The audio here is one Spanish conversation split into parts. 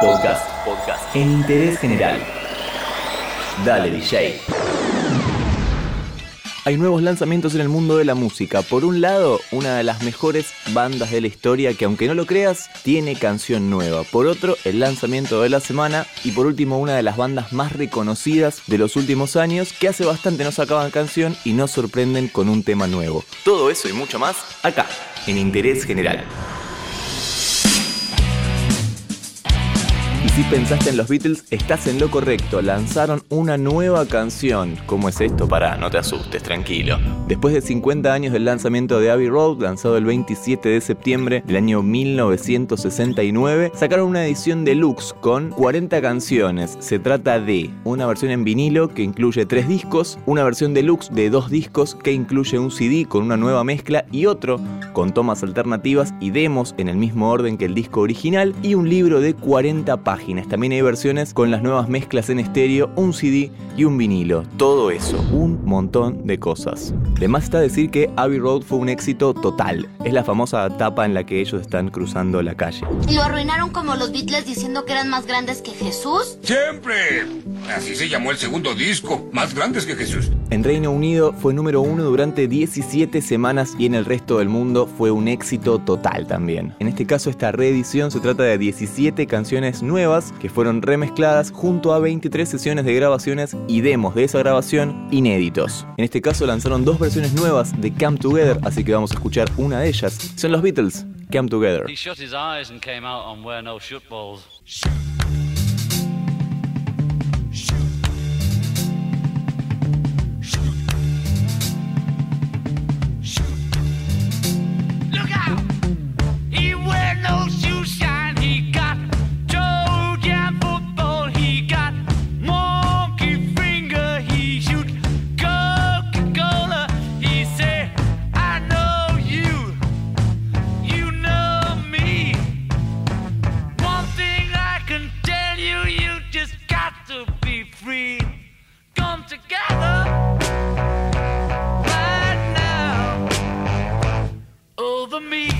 Podcast. Podcast. En interés general. Dale, DJ. Hay nuevos lanzamientos en el mundo de la música. Por un lado, una de las mejores bandas de la historia que aunque no lo creas, tiene canción nueva. Por otro, el lanzamiento de la semana. Y por último, una de las bandas más reconocidas de los últimos años que hace bastante no sacaban canción y nos sorprenden con un tema nuevo. Todo eso y mucho más acá, en Interés General. Si pensaste en los Beatles, estás en lo correcto. Lanzaron una nueva canción. ¿Cómo es esto? Para, no te asustes, tranquilo. Después de 50 años del lanzamiento de Abbey Road, lanzado el 27 de septiembre del año 1969, sacaron una edición deluxe con 40 canciones. Se trata de una versión en vinilo que incluye tres discos, una versión deluxe de dos discos que incluye un CD con una nueva mezcla y otro con tomas alternativas y demos en el mismo orden que el disco original y un libro de 40 páginas. También hay versiones con las nuevas mezclas en estéreo, un CD y un vinilo. Todo eso, un montón de cosas. De más está decir que Abbey Road fue un éxito total. Es la famosa etapa en la que ellos están cruzando la calle. ¿Y lo arruinaron como los Beatles diciendo que eran más grandes que Jesús? ¡Siempre! Así se llamó el segundo disco, más grandes que Jesús. En Reino Unido fue número uno durante 17 semanas y en el resto del mundo fue un éxito total también. En este caso esta reedición se trata de 17 canciones nuevas que fueron remezcladas junto a 23 sesiones de grabaciones y demos de esa grabación inéditos. En este caso lanzaron dos versiones nuevas de Come Together, así que vamos a escuchar una de ellas. Son los Beatles, Come Together.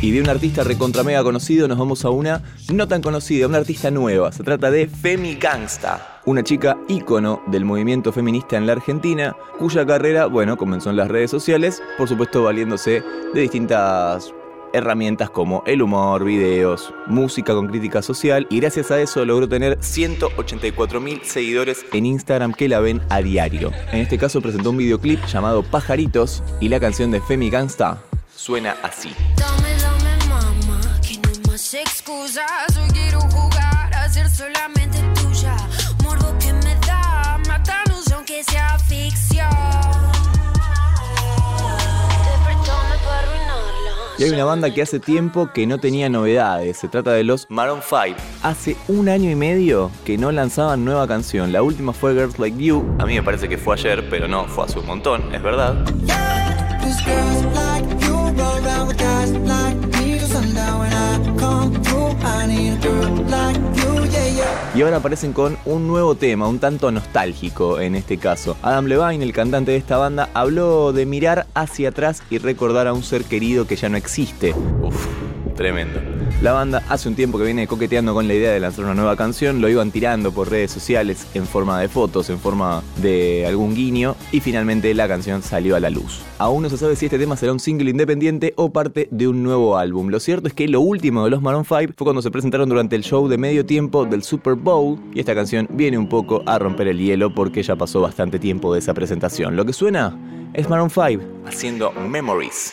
Y de un artista recontra mega conocido nos vamos a una no tan conocida, una artista nueva. Se trata de Femi Gangsta, una chica ícono del movimiento feminista en la Argentina, cuya carrera, bueno, comenzó en las redes sociales, por supuesto valiéndose de distintas herramientas como el humor, videos, música con crítica social y gracias a eso logró tener 184 mil seguidores en Instagram que la ven a diario. En este caso presentó un videoclip llamado Pajaritos y la canción de Femi Gangsta suena así. Quiero jugar a ser solamente tuya. Morbo que me da, matarnos aunque sea ficción. Y hay una banda que hace tiempo que no tenía novedades. Se trata de los Maroon 5. Hace un año y medio que no lanzaban nueva canción. La última fue Girls Like You. A mí me parece que fue ayer, pero no, fue hace un montón, es verdad. Y ahora aparecen con un nuevo tema, un tanto nostálgico en este caso. Adam Levine, el cantante de esta banda, habló de mirar hacia atrás y recordar a un ser querido que ya no existe. Uf, tremendo. La banda hace un tiempo que viene coqueteando con la idea de lanzar una nueva canción, lo iban tirando por redes sociales en forma de fotos, en forma de algún guiño y finalmente la canción salió a la luz. Aún no se sabe si este tema será un single independiente o parte de un nuevo álbum. Lo cierto es que lo último de los Maroon 5 fue cuando se presentaron durante el show de medio tiempo del Super Bowl y esta canción viene un poco a romper el hielo porque ya pasó bastante tiempo de esa presentación. Lo que suena es Maroon 5 haciendo Memories.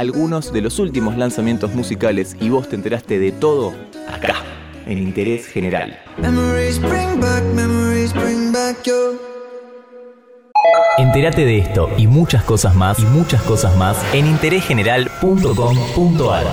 algunos de los últimos lanzamientos musicales y vos te enteraste de todo acá, en Interés General. Entérate de esto y muchas cosas más y muchas cosas más en interésgeneral.com.ar.